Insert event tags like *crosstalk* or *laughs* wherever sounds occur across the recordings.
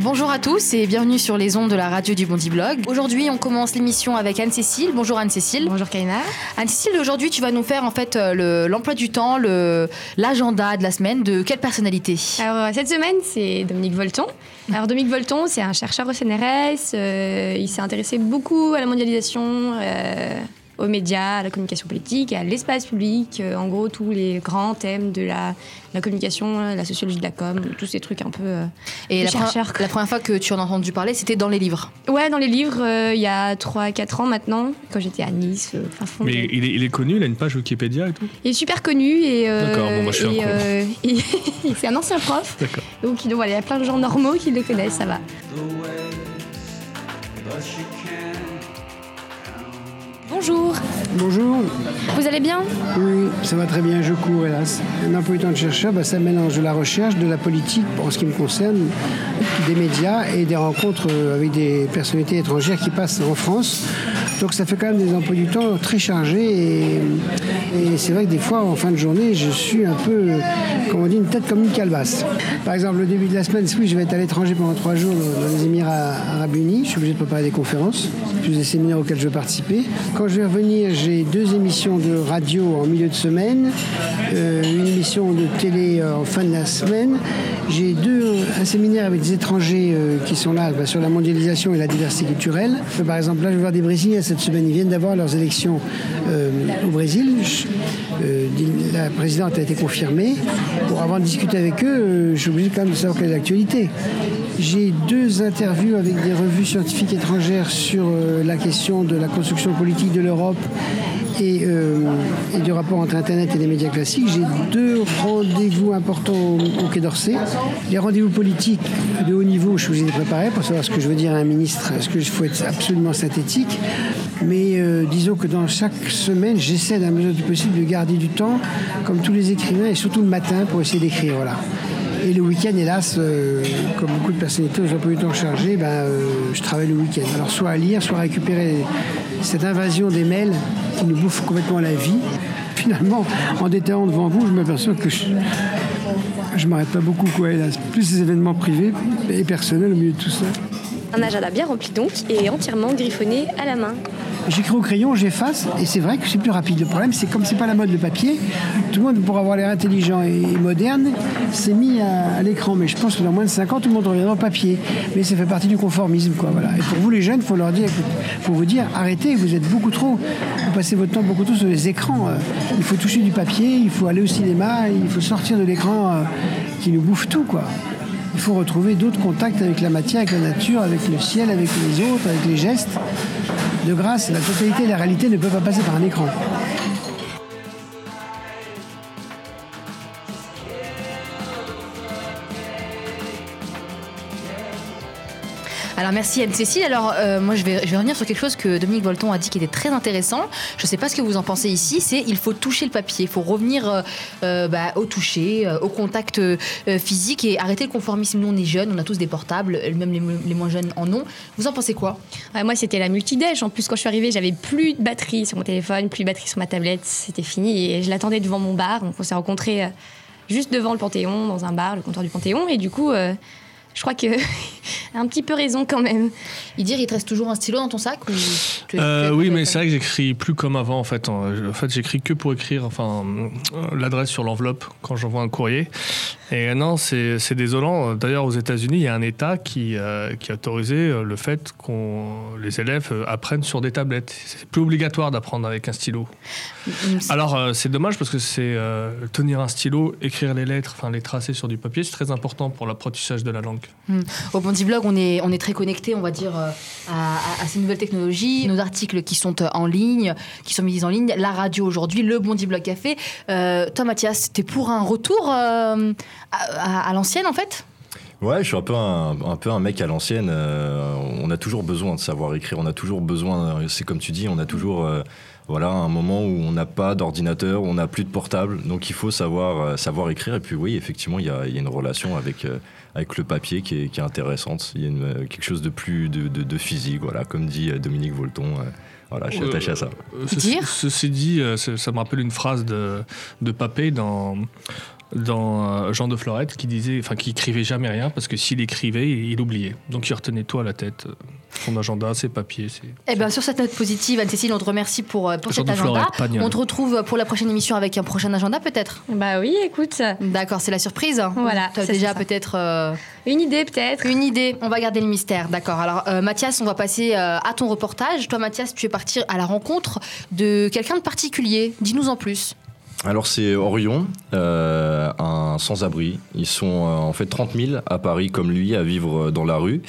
Bonjour à tous et bienvenue sur les ondes de la radio du Bondi Blog. Aujourd'hui, on commence l'émission avec Anne-Cécile. Bonjour Anne-Cécile. Bonjour Kaina. Anne-Cécile, aujourd'hui, tu vas nous faire en fait euh, l'emploi du temps, l'agenda de la semaine de quelle personnalité? Alors euh, cette semaine, c'est Dominique Volton. Alors Dominique Volton, c'est un chercheur au CNRS. Euh, il s'est intéressé beaucoup à la mondialisation aux médias, à la communication politique, à l'espace public, euh, en gros tous les grands thèmes de la, la, communication, la sociologie de la com, tous ces trucs un peu. Euh, et la, la, première fois que tu en as entendu parler, c'était dans les livres Ouais, dans les livres, euh, il y a 3-4 ans maintenant, quand j'étais à Nice. Mais il est, il est, connu, il a une page Wikipédia et tout? Il est super connu et. D'accord, bon, moi je suis et, *laughs* c'est un ancien prof. Donc, donc voilà, il y a plein de gens normaux qui le connaissent, ça va. Bonjour. Bonjour. Vous allez bien Oui, ça va très bien, je cours hélas. Un emploi du temps de chercheur, bah, ça mélange de la recherche, de la politique, en ce qui me concerne, des médias et des rencontres euh, avec des personnalités étrangères qui passent en France. Donc ça fait quand même des emplois du temps très chargés et, c'est vrai que des fois en fin de journée je suis un peu, comme on dit, une tête comme une calebasse. Par exemple le début de la semaine, oui je vais être à l'étranger pendant trois jours dans les Émirats Arabes Unis, je suis obligé de préparer des conférences, plus des séminaires auxquels je vais participer. Quand je vais revenir, j'ai deux émissions de radio en milieu de semaine, euh, une émission de télé euh, en fin de la semaine. J'ai deux, un séminaire avec des étrangers euh, qui sont là bah, sur la mondialisation et la diversité culturelle. Par exemple, là, je vais voir des Brésiliens cette semaine. Ils viennent d'avoir leurs élections au Brésil. la présidente a été confirmée. Pour avant de discuter avec eux, je suis obligé quand même de savoir quelle est l'actualité. J'ai deux interviews avec des revues scientifiques étrangères sur la question de la construction politique de l'Europe euh, et, du rapport entre Internet et les médias classiques, j'ai deux rendez-vous importants au, Quai d'Orsay. Les rendez-vous politiques de haut niveau, je obligé de préparer pour savoir ce que je veux dire à un ministre, est-ce que faut être absolument synthétique. Mais euh, disons que dans chaque semaine, j'essaie d'un mesure du possible de garder du temps, comme tous les écrivains, et surtout le matin pour essayer d'écrire. Voilà. Et le week-end, hélas, euh, comme beaucoup de personnalités aux emplois du temps chargés, ben, je travaille le week-end. Alors soit à lire, soit à récupérer cette invasion des mails qui nous bouffe complètement la vie. Finalement, en déterrant devant vous, je m'aperçois que je, ne m'arrête pas beaucoup, quoi, Plus ces événements privés et personnels au milieu de tout ça. Un agenda bien rempli donc et entièrement griffonné à la main. J'écris au crayon, j'efface, et c'est vrai que c'est plus rapide. Le problème, c'est comme c'est pas la mode le papier, tout le monde, pour avoir l'air intelligent et moderne, s'est mis à, l'écran. Mais je pense que dans moins de 5 ans, tout le monde reviendra au papier. Mais ça fait partie du conformisme, quoi. Voilà. Et pour vous, les jeunes, faut leur dire, faut vous dire, arrêtez, vous êtes beaucoup trop, vous passez votre temps beaucoup trop sur les écrans. Euh. Il faut toucher du papier, il faut aller au cinéma, il faut sortir de l'écran euh, qui nous bouffe tout, quoi. Il faut retrouver d'autres contacts avec la matière, avec la nature, avec le ciel, avec les autres, avec les gestes. De grâce, la totalité de la réalité ne peut pas passer par un écran. Alors merci Anne-Cécile. Alors euh, moi je vais, je vais revenir sur quelque chose que Dominique Volton a dit qui était très intéressant. Je ne sais pas ce que vous en pensez ici, c'est il faut toucher le papier, il faut revenir euh, euh, bah, au toucher, au contact physique et arrêter le conformisme. Nous on est jeunes, on a tous des portables, même les, moins jeunes en ont. Vous en pensez quoi? Moi c'était la multidèche. En plus quand je suis arrivée j'avais plus de batterie sur mon téléphone, plus de batterie sur ma tablette, c'était fini et je l'attendais devant mon bar. Donc on s'est rencontrés juste devant le Panthéon, dans un bar, le comptoir du Panthéon et du coup je crois que *laughs* un petit peu raison quand même. Il dit, il te reste toujours un stylo dans ton sac euh, Oui, mais c'est vrai que j'écris plus comme avant en fait. En fait, j'écris que pour écrire enfin l'adresse sur l'enveloppe quand j'envoie un courrier. Et non, c'est désolant. D'ailleurs, aux États-Unis, il y a un État qui, euh, qui a autorisé euh, le fait qu'on les élèves apprennent sur des tablettes. C'est plus obligatoire d'apprendre avec un stylo. Alors, c'est dommage parce que c'est tenir un stylo, écrire les lettres, enfin les tracer sur du papier, c'est très important pour l'apprentissage de la langue. Hmm. Au Bondi Blog, on est, on est très connecté, on va dire, à, à, ces nouvelles technologies, nos articles qui sont en ligne, qui sont mis en ligne, la radio aujourd'hui, le Bondi Blog Café. toi, Mathias, t'es pour un retour à, l'ancienne en fait? Ouais, je suis un peu un, un peu un mec à l'ancienne. Euh, on a toujours besoin de savoir écrire. On a toujours besoin. C'est comme tu dis, on a toujours euh, voilà un moment où on n'a pas d'ordinateur, on n'a plus de portable. Donc il faut savoir euh, savoir écrire. Et puis oui, effectivement, il y a, y a, une relation avec avec le papier qui est, qui est intéressante. Il y a quelque chose de plus de, de, de, physique. Voilà, comme dit Dominique Volton. Voilà, je suis attaché à ça. Ceci, ceci dit, ça, me rappelle une phrase de, de Papé dans dans Jean de Florette qui disait, enfin qui écrivait jamais rien parce que s'il écrivait, il oubliait. Donc il retenait tout à la tête, son agenda, ses papiers. Ses... Eh bien sur cette note positive, Anne-Cécile, on te remercie pour, pour cet agenda. on te retrouve pour la prochaine émission avec un prochain agenda peut-être Bah oui, écoute. D'accord, c'est la surprise. Voilà. Tu as déjà peut-être... Une idée peut-être Une idée, on va garder le mystère, d'accord. Alors Mathias, on va passer à ton reportage. Toi Mathias, tu es parti à la rencontre de quelqu'un de particulier. Dis-nous en plus. Alors c'est Orion, euh, un sans-abri. Ils sont euh, en fait 30 000 à Paris comme lui à vivre dans la rue.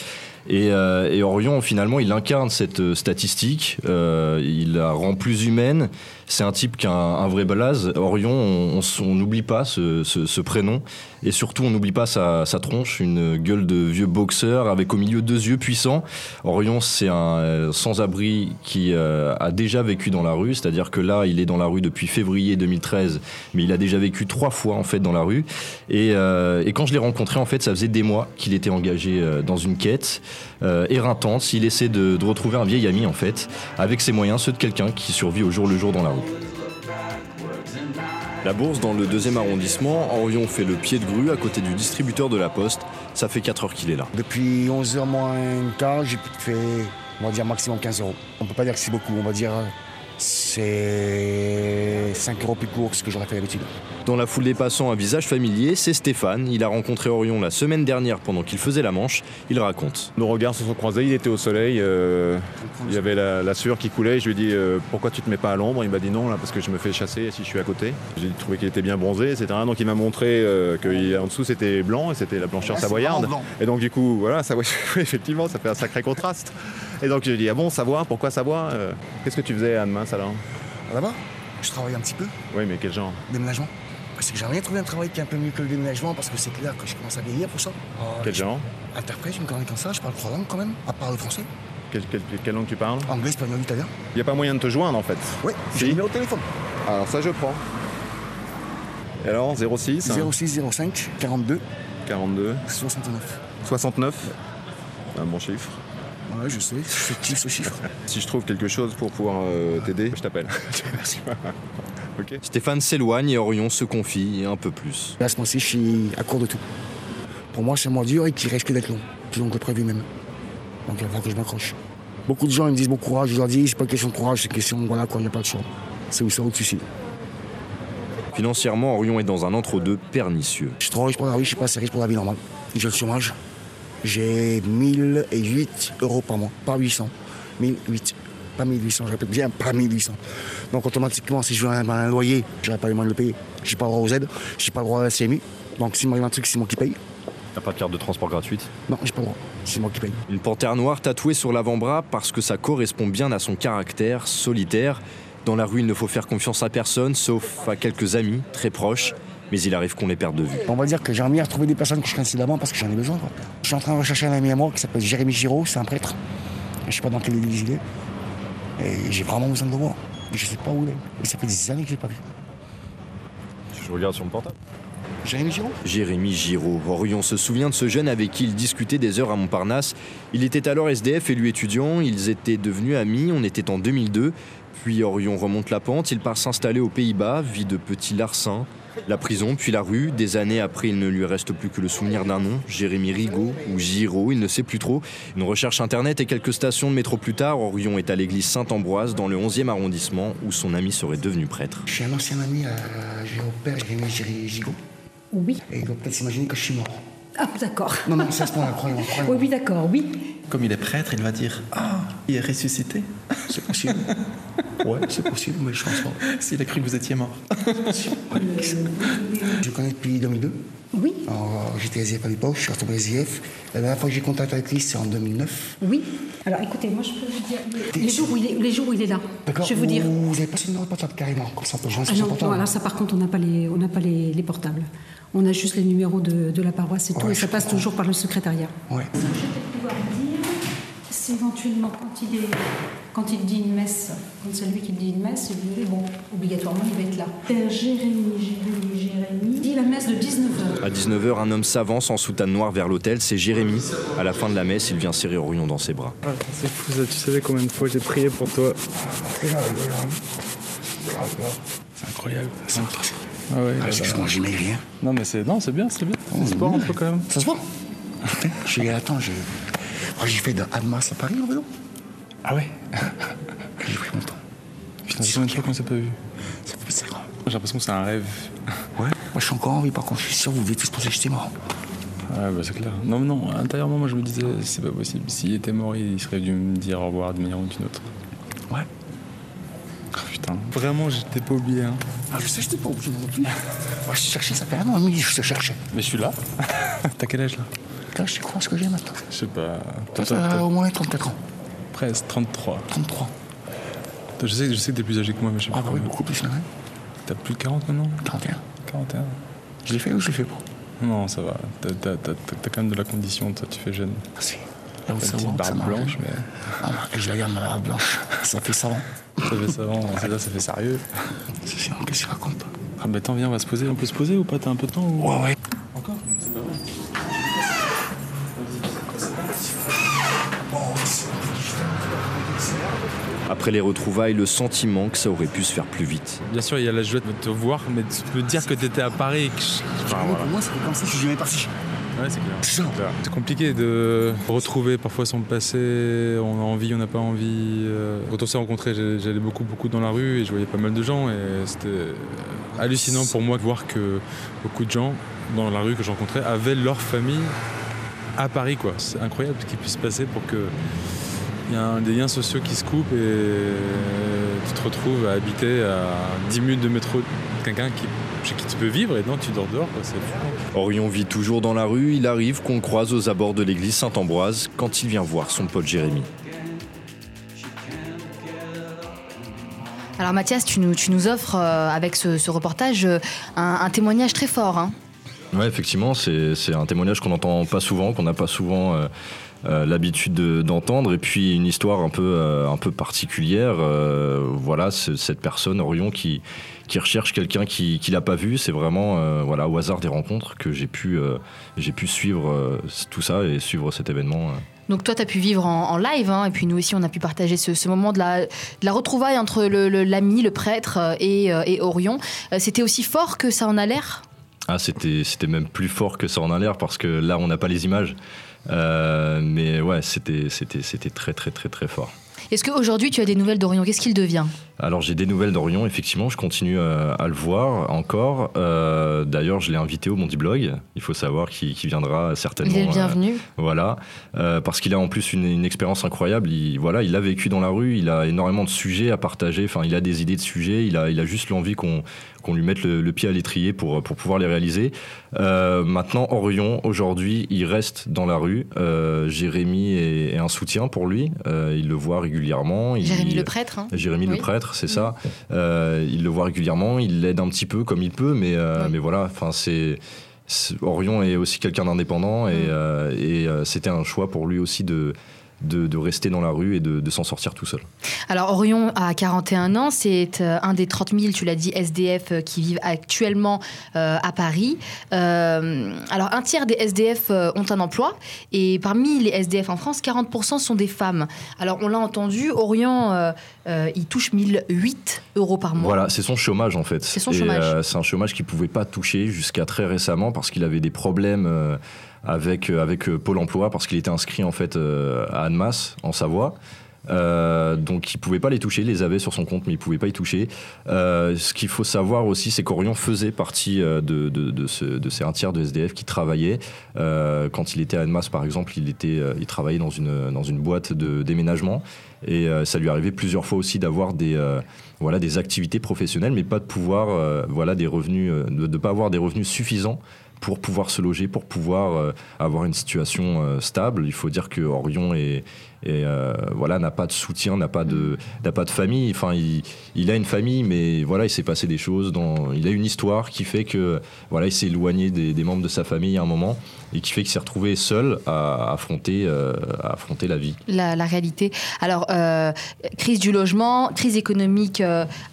Et, euh, et Orion finalement il incarne cette statistique, il la rend plus humaine. C'est un type qui a un, vrai blaze. Orion, on n'oublie pas ce, ce, prénom. Et surtout, on n'oublie pas sa, sa, tronche, une gueule de vieux boxeur avec au milieu deux yeux puissants. Orion, c'est un sans-abri qui a déjà vécu dans la rue. C'est-à-dire que là, il est dans la rue depuis février 2013, mais il a déjà vécu trois fois en fait dans la rue. Et, et quand je l'ai rencontré, en fait, ça faisait des mois qu'il était engagé dans une quête euh, éreintante. Il essaie de, de retrouver un vieil ami en fait, avec ses moyens, ceux de quelqu'un qui survit au jour le jour dans la rue. La bourse dans le deuxième arrondissement, Orion fait le pied de grue à côté du distributeur de la poste. Ça fait 4 heures qu'il est là. Depuis 11h moins quart, j'ai fait, on va dire, maximum 15 euros. On peut pas dire que c'est beaucoup, on va dire c'est 5 euros plus court que ce que j'aurais fait d'habitude. Dans la foule des passants, un visage familier, c'est Stéphane. Il a rencontré Orion la semaine dernière pendant qu'il faisait la manche. Il raconte. Nos regards se sont croisés, il était au soleil, euh, il y avait la, sueur qui coulait. Je lui ai dit euh, pourquoi tu te mets pas à l'ombre? Il m'a dit non, là, parce que je me fais chasser si je suis à côté. J'ai trouvé qu'il était bien bronzé, etc. Donc il m'a montré euh, qu'en dessous c'était blanc et c'était la blancheur savoyarde. Et donc du coup, voilà, ça, *laughs* effectivement, ça fait un sacré contraste. Et donc je lui ai dit ah bon, Savoie, pourquoi Savoie Qu'est-ce que tu faisais à demain, alors Là-bas Je travaille un petit peu. Oui, mais quel genre Déménagement. Parce que j'aimerais bien trouver un travail qui est un peu mieux que le déménagement parce que c'est clair que je commence à vieillir pour ça. quel genre Interprète, je me connais comme ça, je parle trois langues quand même, à part le français. quelle langue tu parles Anglais, espagnol, italien. Il n'y a pas moyen de te joindre en fait Oui, j'ai le numéro de téléphone. Alors ça je prends. Et alors 06 06 05 42 42 69. 69 Un bon chiffre. Ouais, je sais, c'est ce chiffre. si je trouve quelque chose pour pouvoir euh, t'aider, je t'appelle. *laughs* Merci. *laughs* Stéphane s'éloigne et Orion se confie un peu plus. Là, ce mois-ci, je suis à court de tout. Pour moi, c'est un mois dur et qui risque d'être long, plus long que prévu même. Donc il va falloir que je m'accroche. Beaucoup de gens ils me disent bon courage, je leur dis c'est pas une question de courage, c'est une question voilà quoi, il n'y a pas de choix. C'est où ça ou suicide. Financièrement, Orion est dans un entre-deux pernicieux. Je suis trop riche pour la vie, je suis pas assez riche pour la vie normale. J'ai le chômage, j'ai 1008 euros par mois, pas 800. 1008, pas 1800, je répète bien, pas 1800. Donc automatiquement, si je veux un, loyer, je n'aurai pas les moyens de le payer. Je n'ai pas le droit aux aides, je n'ai pas le droit à la CMU. Donc s'il m'arrive un truc, c'est moi qui paye. T'as pas de carte de transport gratuite? Non, j'ai pas le droit. C'est moi qui paye. Une panthère noire tatouée sur l'avant-bras parce que ça correspond bien à son caractère solitaire. Dans la rue, il ne faut faire confiance à personne, sauf à quelques amis très proches mais il arrive qu'on les perde de vue. On va dire que j'ai envie de retrouver des personnes que je connaissais d'avant parce que j'en ai besoin. Je suis en train de rechercher un ami à moi qui s'appelle Jérémy Giraud, c'est un prêtre. Je sais pas dans quelle église il est. Et j'ai vraiment besoin de le voir. Je sais pas où il est. Et ça fait des années que je l'ai pas vu. Je regarde sur mon portable. Jérémy Giraud? Jérémy Giraud. Orion se souvient de ce jeune avec qui il discutait des heures à Montparnasse. Il était alors SDF et lui étudiant. Ils étaient devenus amis. On était en 2002. Puis Orion remonte la pente. Il part s'installer aux Pays-Bas, vie de petit larcin. La prison, puis la rue. Des années après, il ne lui reste plus que le souvenir d'un nom, Jérémy Rigaud ou Giraud, il ne sait plus trop. Une recherche internet et quelques stations de métro plus tard, Orion est à l'église Saint-Ambroise, dans le 11e arrondissement, où son ami serait devenu prêtre. Je suis un ancien ami à mon père, Jérémy Gigot. Oui. Et il doit peut-être s'imaginer que je suis mort. Ah, d'accord. Non, non, c'est à ce point-là, croyez-moi. oui, oui, d'accord, oui. Comme il est prêtre, il va dire Ah, il est ressuscité. C'est possible. Ouais, c'est possible, mais je pense pas. *laughs* S'il a cru que vous étiez mort. *laughs* je connais depuis 2002. Oui. J'étais SIF à l'époque, je suis retombé SIF. La dernière fois que j'ai contact avec lui, c'est en 2009. Oui. Alors écoutez, moi je peux vous dire les jours où il est, les jours où il est là. D'accord. Je vais vous dire. Vous n'avez pas numéro de portable carrément, comme ça on peut joindre ah, non, non, alors ça par contre, on n'a pas, les, on pas les, les, portables. On a juste les numéros de, de la paroisse et tout, et ça passe toujours par le secrétariat. Ouais. Que je vais pouvoir éventuellement quand il, est, quand il dit une messe, quand c'est lui qui dit une messe, bon, obligatoirement il va être là. Père Jérémy, Jérémy, Jérémy, dit la messe de 19h. À 19h, un homme s'avance en soutane noire vers l'hôtel, c'est Jérémy. À la fin de la messe, il vient serrer Orion dans ses bras. Ah, c'est fou ça, tu savais combien de fois j'ai prié pour toi. C'est incroyable. Ah ouais, Ah, Excuse-moi, j'y mets rien. Non, mais c'est non, c'est bien, c'est bien. Oh, C'est sport un peu quand même. Ça se voit Putain, j'ai attends, j'ai. Oh, j'ai fait de Almas à Paris en vélo. Ah ouais *laughs* J'ai pris mon temps. Putain, c'est combien de fois qu'on s'est pas vu Ça fait c'est grand. J'ai l'impression que c'est un rêve. Ouais, moi je suis encore en vie par contre, je suis sûr que vous êtes tous pensés que j'étais mort. Ouais, bah c'est clair. Non, non, intérieurement, moi je me disais, c'est pas possible. S'il était mort, il serait dû me dire au revoir d'une manière ou d'une autre. Ouais. Oh, putain, vraiment, je t'ai pas oublié. Hein. Ah, je sais, je t'ai pas oublié non plus. Moi je cherchais, ça fait un an et demi je te cherchais. Mais je suis là. *laughs* T'as quel âge là? Je sais quoi ce que j'ai maintenant Je sais pas. T'as t'as- au moins 34 ans. Presque 33. 33. Toi, Je sais, je sais que t'es plus âgé que moi, mais je sais pas. Ah, bah oui, beaucoup plus, là. hein. T'as plus de 40 maintenant 41. 41. Je l'ai fait ou je l'ai fait pas? Non, ça va. T'as, t'as- t'as- t'as quand même de la condition, toi, tu fais jeune. Merci. T'as Là, vous une petite ça barbe blanche, mais Ah, et je la garde ma barbe blanche. Ça fait savant. ça fait savant. C'est là, ça fait sérieux. C'est qu'est-ce qu'il raconte Ah, bah attends, viens, on va se poser. On peut se poser ou pas? T'as un peu de temps ou... Ouais, ouais. Après les retrouvailles, le sentiment que ça aurait pu se faire plus vite. Bien sûr, il y a la joie de te voir, mais de me dire que t'étais à Paris et que je- Enfin, Moi, voilà. Pour moi, c'était comme ça, je suis jamais parti. Ouais, c'est clair. C'est compliqué de retrouver parfois son passé, on a envie, on n'a pas envie. euh. Quand on s'est rencontrés, j'allais beaucoup, beaucoup dans la rue et je voyais pas mal de gens et c'était hallucinant pour moi de voir que beaucoup de gens dans la rue que je rencontrais avaient leur famille à Paris. quoi. C'est incroyable ce qui puisse se passer pour que il y a un- des liens sociaux qui se coupent et tu te retrouves à habiter à 10 minutes de métro quelqu'un qui, chez qui tu peux vivre et non, tu dors dehors. quoi. C'est fou. Orion vit toujours dans la rue, il arrive qu'on le croise aux abords de l'église Saint-Ambroise quand il vient voir son pote Jérémy. Alors Mathias, tu nous, tu nous offres euh, avec ce, ce reportage euh, un, un témoignage très fort. hein. Ouais, effectivement, c'est un témoignage qu'on n'entend pas souvent, qu'on n'a pas souvent euh, euh, l'habitude de- d'entendre, et puis une histoire un peu, euh, un peu particulière. voilà, cette personne, Orion, qui, qui recherche quelqu'un qui qui l'a pas vu. C'est vraiment voilà, au hasard des rencontres que j'ai pu, pu suivre tout ça et suivre cet événement. Donc toi, tu as pu vivre en, live, hein, et puis nous aussi, on a pu partager ce, moment de la, de la retrouvaille entre l'ami, le, prêtre et, et Orion. C'était aussi fort que ça en a l'air? Ah, c'était c'était même plus fort que ça en a l'air parce que là, on n'a pas les images. Euh, mais ouais, c'était c'était c'était très très très très fort. Est-ce qu'aujourd'hui, tu as des nouvelles d'Orion? Qu'est-ce qu'il devient? Alors j'ai des nouvelles d'Orion, effectivement, je continue euh, à le voir encore. Euh, D'ailleurs, je l'ai invité au Mondi Blog. Il faut savoir qu'il viendra certainement. Il est le euh, bienvenu. voilà, Euh, parce qu'il a en plus une, une expérience incroyable. Il, voilà, il a vécu dans la rue, il a énormément de sujets à partager. Enfin, il a des idées de sujets. Il a, il a juste l'envie qu'on qu'on lui mette le, le pied à l'étrier pour, pour pouvoir les réaliser. Euh, maintenant, Orion, aujourd'hui, il reste dans la rue. Euh, Jérémy est, est un soutien pour lui. Euh, il le voit régulièrement. Il- Jérémy le prêtre. hein. Jérémy le prêtre, c'est ça. Euh, il le voit régulièrement, il l'aide un petit peu comme il peut, mais, euh, Oui. mais voilà, enfin c'est. Orion est aussi quelqu'un d'indépendant et, Mm. et, euh, c'était un choix pour lui aussi de, de, rester dans la rue et de, s'en sortir tout seul. Alors Orion a 41 ans, c'est euh, un des 30 000, tu l'as dit, SDF euh, qui vivent actuellement euh, à Paris. Alors un tiers des SDF ont un emploi et parmi les SDF en France, 40% sont des femmes. Alors on l'a entendu, Orion, il touche 1008 euros par mois. Voilà, c'est son chômage en fait. C'est son Et, chômage. euh, c'est un chômage qu'il pouvait pas toucher jusqu'à très récemment parce qu'il avait des problèmes euh, avec, euh, avec Pôle emploi parce qu'il était inscrit en fait à Annemasse en Savoie. Euh, donc il pouvait pas les toucher, il les avait sur son compte mais il pouvait pas y toucher. Euh, ce qu'il faut savoir aussi c'est qu'Orion faisait partie de, de, de, ce, de ces un tiers de SDF qui travaillaient. Euh, quand il était à Annemasse par exemple, il, était, il travaillait dans une, dans une boîte de déménagement et ça lui arrivait plusieurs fois aussi d'avoir des, voilà, des activités professionnelles mais pas de pouvoir, euh, voilà, des revenus, euh, de pas avoir des revenus suffisants pour pouvoir se loger, pour pouvoir euh, avoir une situation euh, stable. Il faut dire que Orion et euh, voilà n'a pas de soutien, n'a pas de n'a pas de famille. Enfin, il, il a une famille, mais voilà, il s'est passé des choses. Dans, il a une histoire qui fait que voilà, il s'est éloigné des, membres de sa famille à un moment et qui fait qu'il s'est retrouvé seul à affronter affronter la vie. La, réalité. Alors, crise du logement, crise économique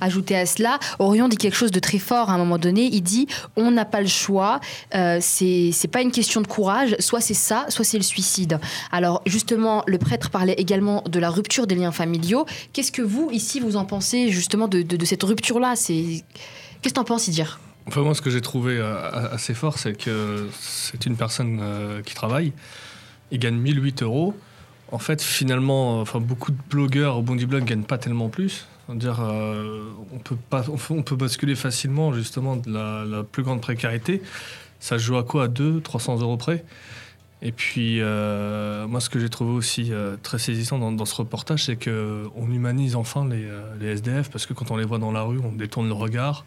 ajoutée à cela. Orion dit quelque chose de très fort à un moment donné. Il dit on n'a pas le choix. Euh, c'est pas une question de courage. Soit c'est ça, soit c'est le suicide. Alors, justement, le prêtre parlait également de la rupture des liens familiaux. Qu'est-ce que vous, ici, vous en pensez justement de, cette rupture-là? Qu'est-ce que t'en penses, Idir? Enfin, moi, ce que j'ai trouvé euh, assez fort, c'est que c'est une personne euh, qui travaille. Il gagne 1008 euros. En fait, finalement, enfin, beaucoup de blogueurs au Bondi Blog ne gagnent pas tellement plus. Dire, euh, on, peut pas, on peut basculer facilement justement de la, plus grande précarité. Ça se joue à quoi À 200, 300 euros près? Et puis, euh, moi, ce que j'ai trouvé aussi euh, très saisissant dans, ce reportage, c'est qu'on humanise enfin les, euh, les, SDF, parce que quand on les voit dans la rue, on détourne le regard.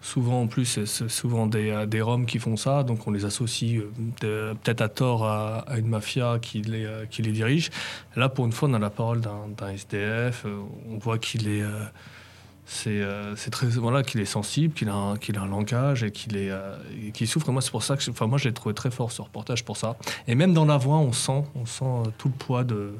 Souvent, en plus, c'est souvent des, euh, des Roms qui font ça, donc on les associe euh, peut-être à tort à, à, une mafia qui les, euh, qui les dirige. Là, pour une fois, on a la parole d'un SDF, on voit qu'il est c'est euh, très voilà qu'il est sensible, qu'il a, qu a un langage et qu'il est euh, souffre. Moi, c'est pour ça que enfin moi j'ai trouvé très fort ce reportage pour ça. Et même dans la voix, on sent on sent euh, tout le poids de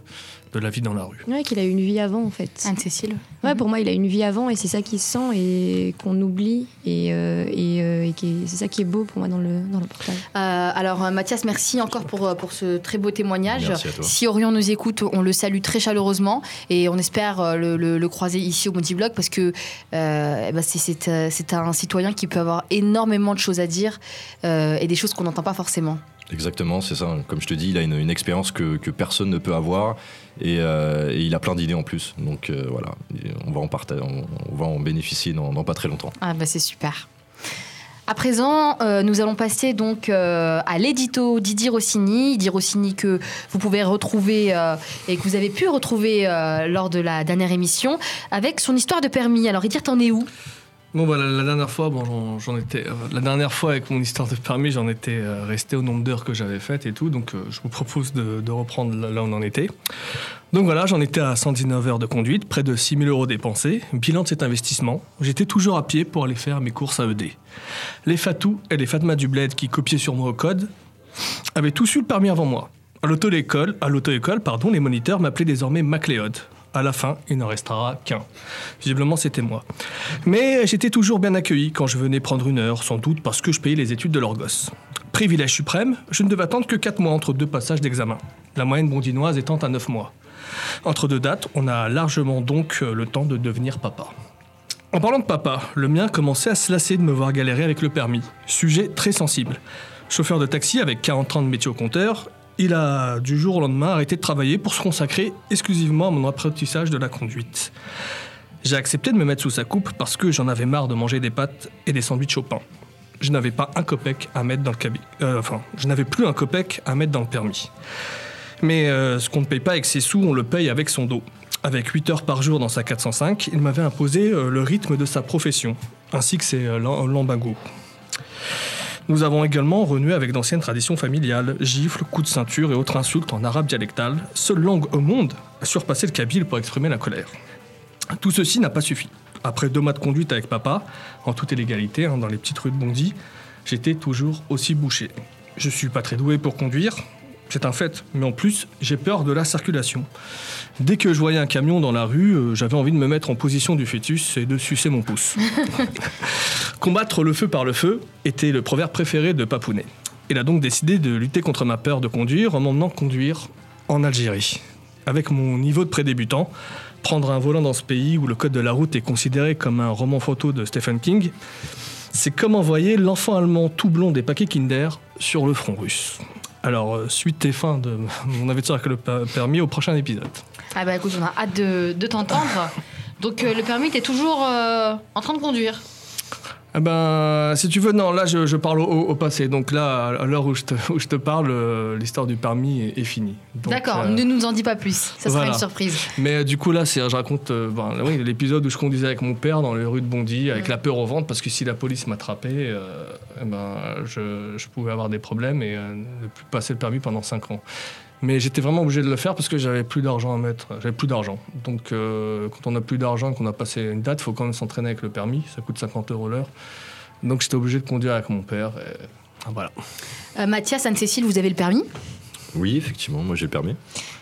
de la vie dans la rue. Ouais, qu'il a eu une vie avant en fait. Anne-Cécile. Ouais, pour moi, il a une vie avant et c'est ça qui se sent et qu'on oublie et, euh, et, euh, et c'est ça qui est beau pour moi dans le dans le. Euh, alors Mathias, merci encore pour pour ce très beau témoignage. Merci à toi. Si Orion nous écoute, on le salue très chaleureusement et on espère le, le, le croiser ici au Multiblog parce que euh, bah c'est un citoyen qui peut avoir énormément de choses à dire euh, et des choses qu'on n'entend pas forcément. Exactement, c'est ça. Comme je te dis, il a une, expérience que, que, personne ne peut avoir et, euh, il a plein d'idées en plus. Donc euh, voilà, on va en, partager, on, va en bénéficier dans, pas très longtemps. Ah bah c'est super. À présent, euh, nous allons passer donc à l'édito Didier Rossini. Didier Rossini que vous pouvez retrouver et que vous avez pu retrouver lors de la dernière émission avec son histoire de permis. Alors, Idir, t'en es où? Bon, bah, la, dernière fois, bon. Euh, avec mon histoire de permis, j'en étais euh, resté au nombre d'heures que j'avais faites et tout. Donc, euh, je vous propose de, reprendre là où on en était. Donc voilà, j'en étais à 119 heures de conduite, près de 6 000 euros dépensés. Bilan de cet investissement, j'étais toujours à pied pour aller faire mes courses à ED. Les Fatou et les Fatma du Bled qui copiaient sur moi au code avaient tous eu le permis avant moi. À l'auto-école, à l'auto-école, pardon, les moniteurs m'appelaient désormais MacLeod. À la fin, il n'en restera qu'un. Visiblement, c'était moi. Mais j'étais toujours bien accueilli quand je venais prendre une heure, sans doute parce que je payais les études de leur gosse. Privilège suprême, je ne devais attendre que 4 mois entre deux passages d'examen, la moyenne bondinoise étant à 9 mois. Entre deux dates, on a largement donc le temps de devenir papa. En parlant de papa, le mien commençait à se lasser de me voir galérer avec le permis. Sujet très sensible. Chauffeur de taxi avec 40 ans de métier au compteur, il a du jour au lendemain arrêté de travailler pour se consacrer exclusivement à mon apprentissage de la conduite. J'ai accepté de me mettre sous sa coupe parce que j'en avais marre de manger des pâtes et des sandwichs au pain. Je n'avais pas un à mettre dans le. Euh, je n'avais plus un copec à mettre dans le permis. Mais euh, ce qu'on ne paye pas avec ses sous, on le paye avec son dos. Avec 8 heures par jour dans sa 405, il m'avait imposé euh, le rythme de sa profession, ainsi que ses lambingos. Nous avons également renoué avec d'anciennes traditions familiales, gifles, coups de ceinture et autres insultes en arabe dialectal, seule langue au monde à surpasser le kabyle pour exprimer la colère. Tout ceci n'a pas suffi. Après deux mois de conduite avec papa, en toute illégalité, hein, dans les petites rues de Bondy, j'étais toujours aussi bouché. Je suis pas très doué pour conduire, c'est un fait, mais en plus, j'ai peur de la circulation. Dès que je voyais un camion dans la rue, euh, j'avais envie de me mettre en position du fœtus et de sucer mon pouce. *laughs* Combattre le feu par le feu était le proverbe préféré de Papounet. Il a donc décidé de lutter contre ma peur de conduire en m'emmenant conduire en Algérie. Avec mon niveau de prédébutant, prendre un volant dans ce pays où le code de la route est considéré comme un roman photo de Stephen King, c'est comme envoyer l'enfant allemand tout blond des paquets Kinder sur le front russe. Alors, euh, suite et fin de mon aventure avec le permis au prochain épisode. Ah bah écoute, on a hâte de, t'entendre. Donc euh, le permis, t'es toujours euh, en train de conduire ah ben, si tu veux, non, là je, je parle au, au, passé. Donc là, à l'heure où, où, je te parle, euh, l'histoire du permis est, est finie. D'accord, euh, ne nous en dis pas plus, ça voilà. sera une surprise. Mais euh, du coup, là, je raconte euh, ben, oui, l'épisode où je conduisais avec mon père dans les rues de Bondy, avec mmh. la peur au ventre, parce que si la police m'attrapait, eh ben, je, je, pouvais avoir des problèmes et ne plus passer le permis pendant 5 ans. Mais j'étais vraiment obligé de le faire parce que j'avais plus d'argent à mettre. J'avais plus d'argent. Donc, euh, quand on a plus d'argent, qu'on a passé une date, il faut quand même s'entraîner avec le permis. Ça coûte 50 euros l'heure. Donc, j'étais obligé de conduire avec mon père. Voilà. Euh, Mathias, Anne-Cécile, vous avez le permis? Oui, effectivement, moi j'ai le permis.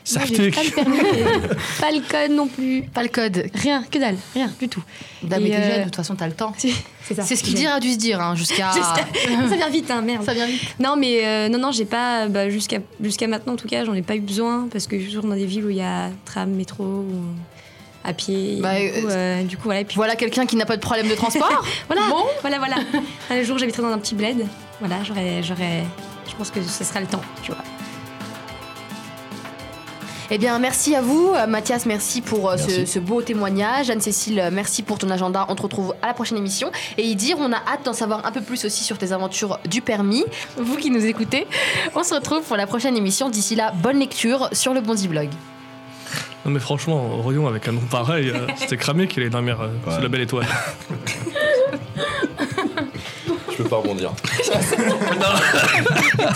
Ça pas le permis. *laughs* pas le code non plus. Pas le code. Rien, que dalle, rien du tout. Bah, mais euh... de toute façon, t'as le temps. *laughs* C'est ce qu'il a dû se dire, hein, *laughs* jusqu'à. ça vient vite, hein, merde. Ça vient vite. Non, mais euh, non, non, j'ai pas. Bah, jusqu'à jusqu'à maintenant, en tout cas, j'en ai pas eu besoin parce que je suis toujours dans des villes où il y a tram, métro. Ou... à pied. Bah, du, coup, euh, du coup, voilà. Et puis, Voilà quelqu'un qui n'a pas de problème de transport. voilà, Bon. voilà, voilà. Un jour, j'habiterai dans un petit bled. Voilà, j'aurais, j'aurais, je pense que ce sera le temps, tu vois. Eh bien, merci à vous. Euh, Mathias, merci pour euh, ce, beau témoignage. Anne-Cécile, euh, merci pour ton agenda. On te retrouve à la prochaine émission. Et Idir, on a hâte d'en savoir un peu plus aussi sur tes aventures du permis. Vous qui nous écoutez, on se retrouve pour la prochaine émission. D'ici là, bonne lecture sur le Bondy Blog. Non mais franchement, Orion avec un nom pareil, euh, *laughs* c'était cramé qu'il allait dormir euh, sous Ouais. la belle étoile. *laughs* Je peux pas rebondir. *laughs*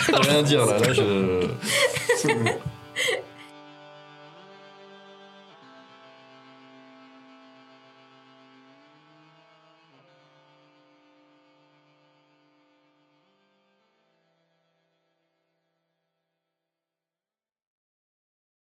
Peux rien dire là, là je.